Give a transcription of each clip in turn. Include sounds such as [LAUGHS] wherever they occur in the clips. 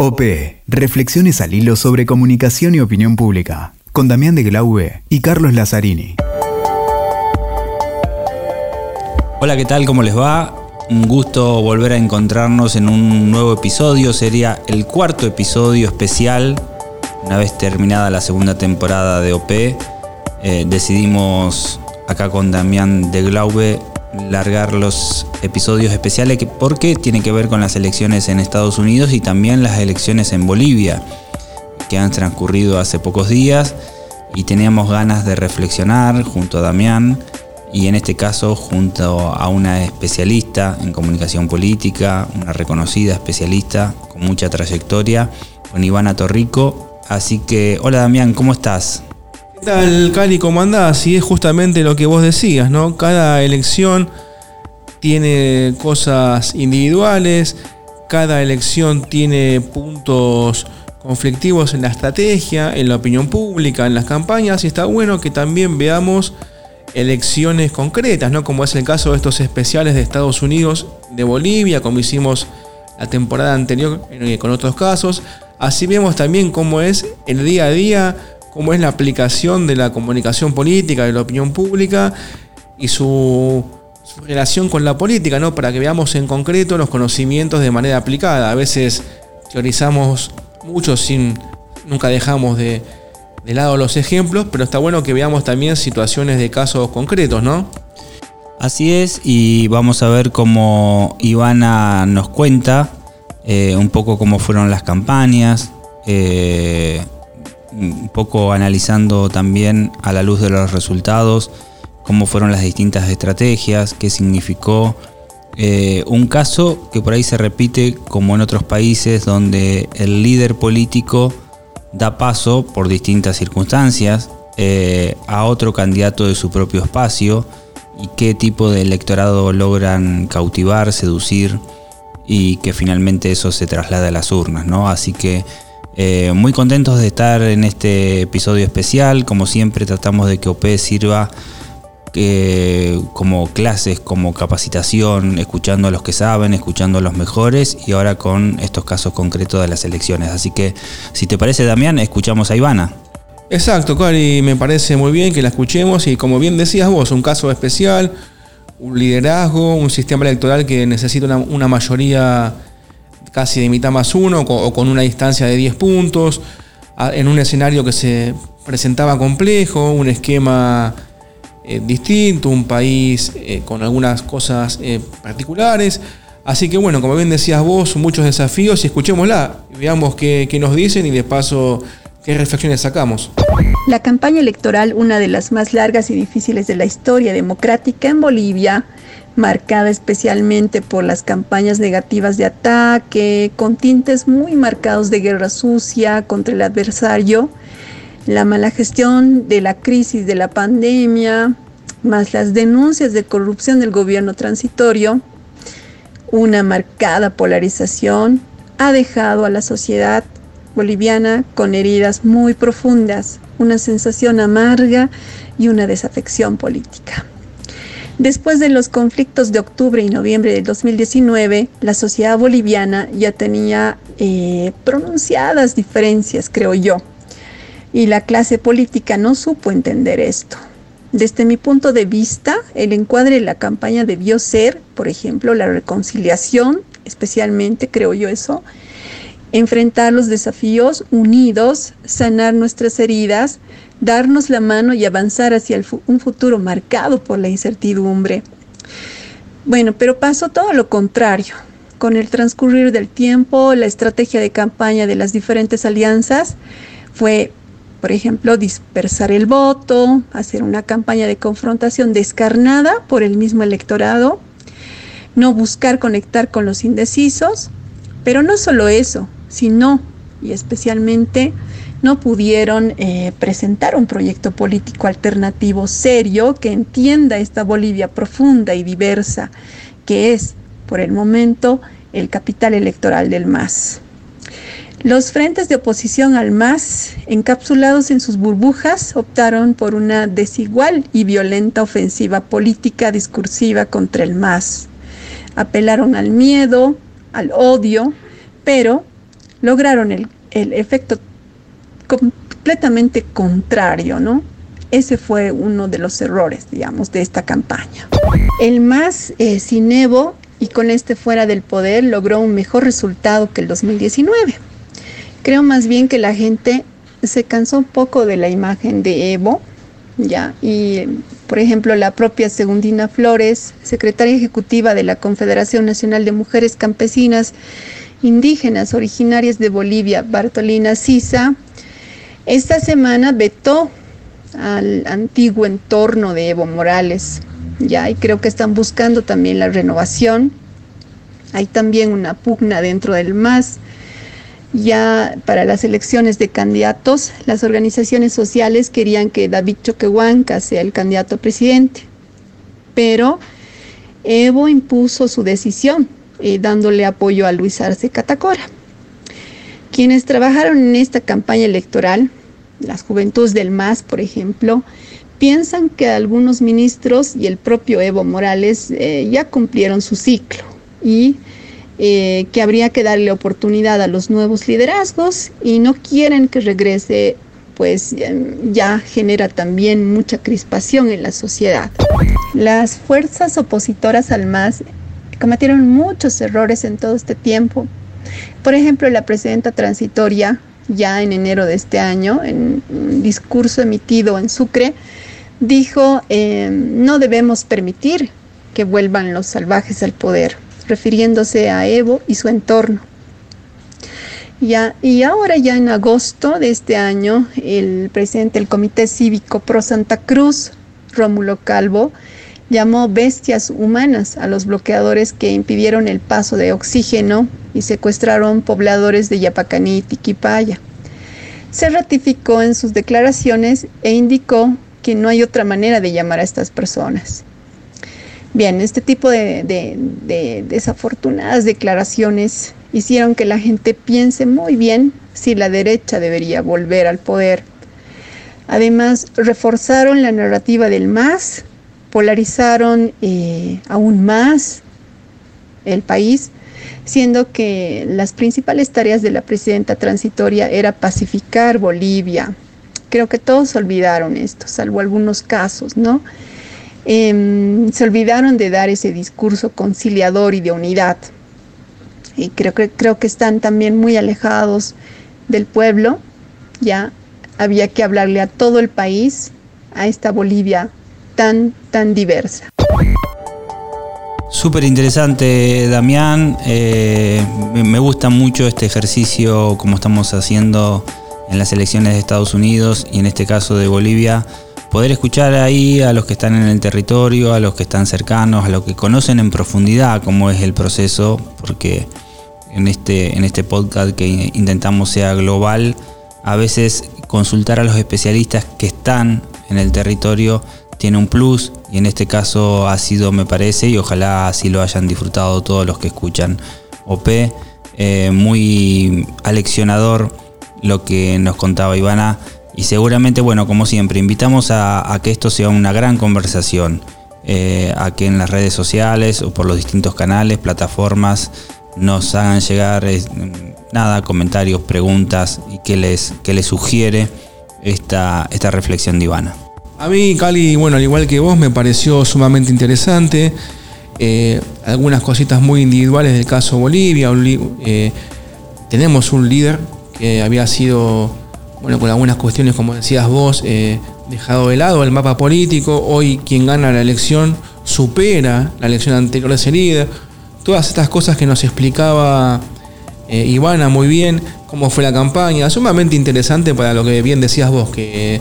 OP, Reflexiones al hilo sobre comunicación y opinión pública, con Damián de Glaube y Carlos Lazzarini. Hola, ¿qué tal? ¿Cómo les va? Un gusto volver a encontrarnos en un nuevo episodio. Sería el cuarto episodio especial. Una vez terminada la segunda temporada de OP, eh, decidimos acá con Damián de Glaube largar los episodios especiales porque tiene que ver con las elecciones en Estados Unidos y también las elecciones en Bolivia que han transcurrido hace pocos días y teníamos ganas de reflexionar junto a Damián y en este caso junto a una especialista en comunicación política, una reconocida especialista con mucha trayectoria, con Ivana Torrico. Así que, hola Damián, ¿cómo estás? ¿Qué tal, Cali? ¿Cómo andás? Y es justamente lo que vos decías, ¿no? Cada elección tiene cosas individuales, cada elección tiene puntos conflictivos en la estrategia, en la opinión pública, en las campañas, y está bueno que también veamos elecciones concretas, ¿no? Como es el caso de estos especiales de Estados Unidos, de Bolivia, como hicimos la temporada anterior eh, con otros casos. Así vemos también cómo es el día a día cómo es la aplicación de la comunicación política, de la opinión pública y su, relación con la política, ¿no? Para que veamos en concreto los conocimientos de manera aplicada. A veces teorizamos mucho sin. nunca dejamos de, de lado los ejemplos, pero está bueno que veamos también situaciones de casos concretos, ¿no? Así es, y vamos a ver cómo Ivana nos cuenta eh, un poco cómo fueron las campañas, eh, un poco analizando también a la luz de los resultados cómo fueron las distintas estrategias, qué significó. Eh, un caso que por ahí se repite como en otros países donde el líder político da paso por distintas circunstancias eh, a otro candidato de su propio espacio y qué tipo de electorado logran cautivar, seducir y que finalmente eso se traslada a las urnas, ¿no? Así que eh, muy contentos de estar en este episodio especial. Como siempre tratamos de que OP sirva eh, como clases, como capacitación, escuchando a los que saben, escuchando a los mejores y ahora con estos casos concretos de las elecciones. Así que si te parece Damián, escuchamos a Ivana. Exacto, Cari, me parece muy bien que la escuchemos y como bien decías vos, un caso especial, un liderazgo, un sistema electoral que necesita una, una mayoría casi de mitad más uno o con una distancia de 10 puntos, en un escenario que se presentaba complejo, un esquema eh, distinto, un país eh, con algunas cosas eh, particulares. Así que bueno, como bien decías vos, muchos desafíos y escuchémosla, veamos qué, qué nos dicen y de paso qué reflexiones sacamos. La campaña electoral, una de las más largas y difíciles de la historia democrática en Bolivia, marcada especialmente por las campañas negativas de ataque, con tintes muy marcados de guerra sucia contra el adversario, la mala gestión de la crisis de la pandemia, más las denuncias de corrupción del gobierno transitorio, una marcada polarización ha dejado a la sociedad boliviana con heridas muy profundas, una sensación amarga y una desafección política. Después de los conflictos de octubre y noviembre de 2019, la sociedad boliviana ya tenía eh, pronunciadas diferencias, creo yo, y la clase política no supo entender esto. Desde mi punto de vista, el encuadre de la campaña debió ser, por ejemplo, la reconciliación, especialmente creo yo eso, enfrentar los desafíos unidos, sanar nuestras heridas, darnos la mano y avanzar hacia un futuro marcado por la incertidumbre. Bueno, pero pasó todo lo contrario. Con el transcurrir del tiempo, la estrategia de campaña de las diferentes alianzas fue, por ejemplo, dispersar el voto, hacer una campaña de confrontación descarnada por el mismo electorado, no buscar conectar con los indecisos, pero no solo eso, sino y especialmente no pudieron eh, presentar un proyecto político alternativo serio que entienda esta Bolivia profunda y diversa, que es, por el momento, el capital electoral del MAS. Los frentes de oposición al MAS, encapsulados en sus burbujas, optaron por una desigual y violenta ofensiva política discursiva contra el MAS. Apelaron al miedo, al odio, pero lograron el, el efecto completamente contrario, ¿no? Ese fue uno de los errores, digamos, de esta campaña. El MAS eh, sin Evo y con este fuera del poder logró un mejor resultado que el 2019. Creo más bien que la gente se cansó un poco de la imagen de Evo, ya, y por ejemplo la propia Segundina Flores, secretaria ejecutiva de la Confederación Nacional de Mujeres Campesinas Indígenas originarias de Bolivia, Bartolina Sisa, esta semana vetó al antiguo entorno de Evo Morales, ya, y creo que están buscando también la renovación. Hay también una pugna dentro del MAS. Ya para las elecciones de candidatos, las organizaciones sociales querían que David Choquehuanca sea el candidato a presidente, pero Evo impuso su decisión, eh, dándole apoyo a Luis Arce Catacora. Quienes trabajaron en esta campaña electoral, las juventudes del MAS, por ejemplo, piensan que algunos ministros y el propio Evo Morales eh, ya cumplieron su ciclo y eh, que habría que darle oportunidad a los nuevos liderazgos y no quieren que regrese, pues ya genera también mucha crispación en la sociedad. Las fuerzas opositoras al MAS cometieron muchos errores en todo este tiempo. Por ejemplo, la presidenta transitoria, ya en enero de este año, en un discurso emitido en Sucre, dijo, eh, no debemos permitir que vuelvan los salvajes al poder, refiriéndose a Evo y su entorno. Y ahora ya en agosto de este año, el presidente del Comité Cívico Pro Santa Cruz, Rómulo Calvo, llamó bestias humanas a los bloqueadores que impidieron el paso de oxígeno y secuestraron pobladores de Yapacaní y Tiquipaya. Se ratificó en sus declaraciones e indicó que no hay otra manera de llamar a estas personas. Bien, este tipo de, desafortunadas declaraciones hicieron que la gente piense muy bien si la derecha debería volver al poder. Además, reforzaron la narrativa del más, polarizaron eh, aún más el país, siendo que las principales tareas de la presidenta transitoria era pacificar Bolivia, Creo que todos olvidaron esto, salvo algunos casos, ¿no? Em, se olvidaron de dar ese discurso conciliador y de unidad. Y creo que, creo que están también muy alejados del pueblo. Ya había que hablarle a todo el país, a esta Bolivia tan, diversa. Súper interesante, Damián. Eh, me gusta mucho este ejercicio, como estamos haciendo en las elecciones de Estados Unidos y en este caso de Bolivia, poder escuchar ahí a los que están en el territorio, a los que están cercanos, a los que conocen en profundidad cómo es el proceso, porque en este, en este podcast que intentamos sea global, a veces consultar a los especialistas que están en el territorio tiene un plus y en este caso ha sido, me parece, y ojalá así lo hayan disfrutado todos los que escuchan OP, eh, muy aleccionador lo que nos contaba Ivana. Y seguramente, bueno, como siempre, invitamos a, que esto sea una gran conversación, eh, a que en las redes sociales o por los distintos canales, plataformas, nos hagan llegar eh, nada, comentarios, preguntas y que les, que les sugiere esta, esta reflexión de Ivana. A mí, Cali, bueno, al igual que vos, me pareció sumamente interesante. Eh, algunas cositas muy individuales del caso Bolivia. tenemos un líder que había sido, bueno, con algunas cuestiones, como decías vos, eh, dejado de lado el mapa político. Hoy quien gana la elección supera la elección anterior de ese líder. Todas estas cosas que nos explicaba eh, Ivana muy bien, cómo fue la campaña, sumamente interesante para lo que bien decías vos, que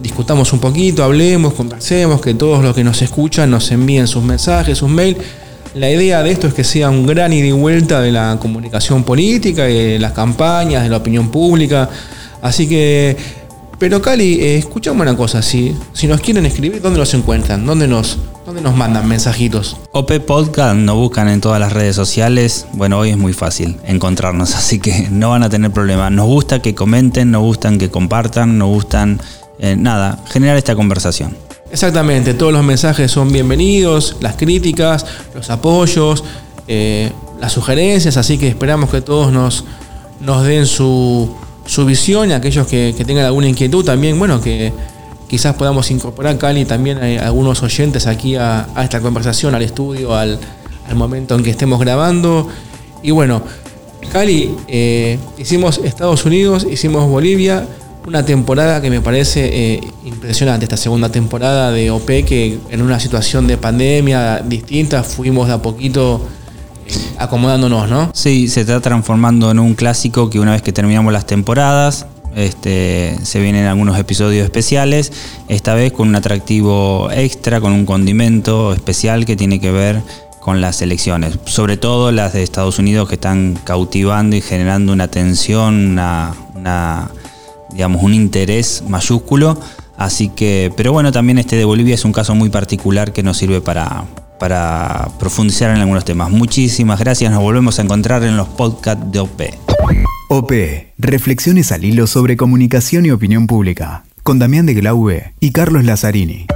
discutamos un poquito, hablemos, conversemos, que todos los que nos escuchan nos envíen sus mensajes, sus mails la idea de esto es que sea un gran ida y vuelta de la comunicación política, de las campañas, de la opinión pública. Así que, pero Cali, eh, escuchamos una cosa, si, si nos quieren escribir, ¿dónde nos encuentran? ¿Dónde nos, ¿Dónde nos mandan mensajitos? OP Podcast nos buscan en todas las redes sociales. Bueno, hoy es muy fácil encontrarnos, [LAUGHS] así que no van a tener problema. Nos gusta que comenten, nos gustan que compartan, nos gustan, eh, nada, generar esta conversación. Exactamente, todos los mensajes son bienvenidos, las críticas, los apoyos, eh, las sugerencias, así que esperamos que todos nos, nos den su, visión y aquellos que, tengan alguna inquietud también, bueno, que quizás podamos incorporar, Cali, también a algunos oyentes aquí a, esta conversación, al estudio, al, al momento en que estemos grabando. Y bueno, Cali, eh, hicimos Estados Unidos, hicimos Bolivia, una temporada que me parece eh, impresionante, esta segunda temporada de OP, que en una situación de pandemia distinta fuimos de a poquito eh, acomodándonos, ¿no? Sí, se está transformando en un clásico que una vez que terminamos las temporadas, este, se vienen algunos episodios especiales, esta vez con un atractivo extra, con un condimento especial que tiene que ver con las elecciones, sobre todo las de Estados Unidos que están cautivando y generando una tensión, una, digamos, un interés mayúsculo. Así que, pero bueno, también este de Bolivia es un caso muy particular que nos sirve para, para profundizar en algunos temas. Muchísimas gracias, nos volvemos a encontrar en los podcasts de OP. OP, reflexiones al hilo sobre comunicación y opinión pública, con Damián de Glaube y Carlos Lazzarini.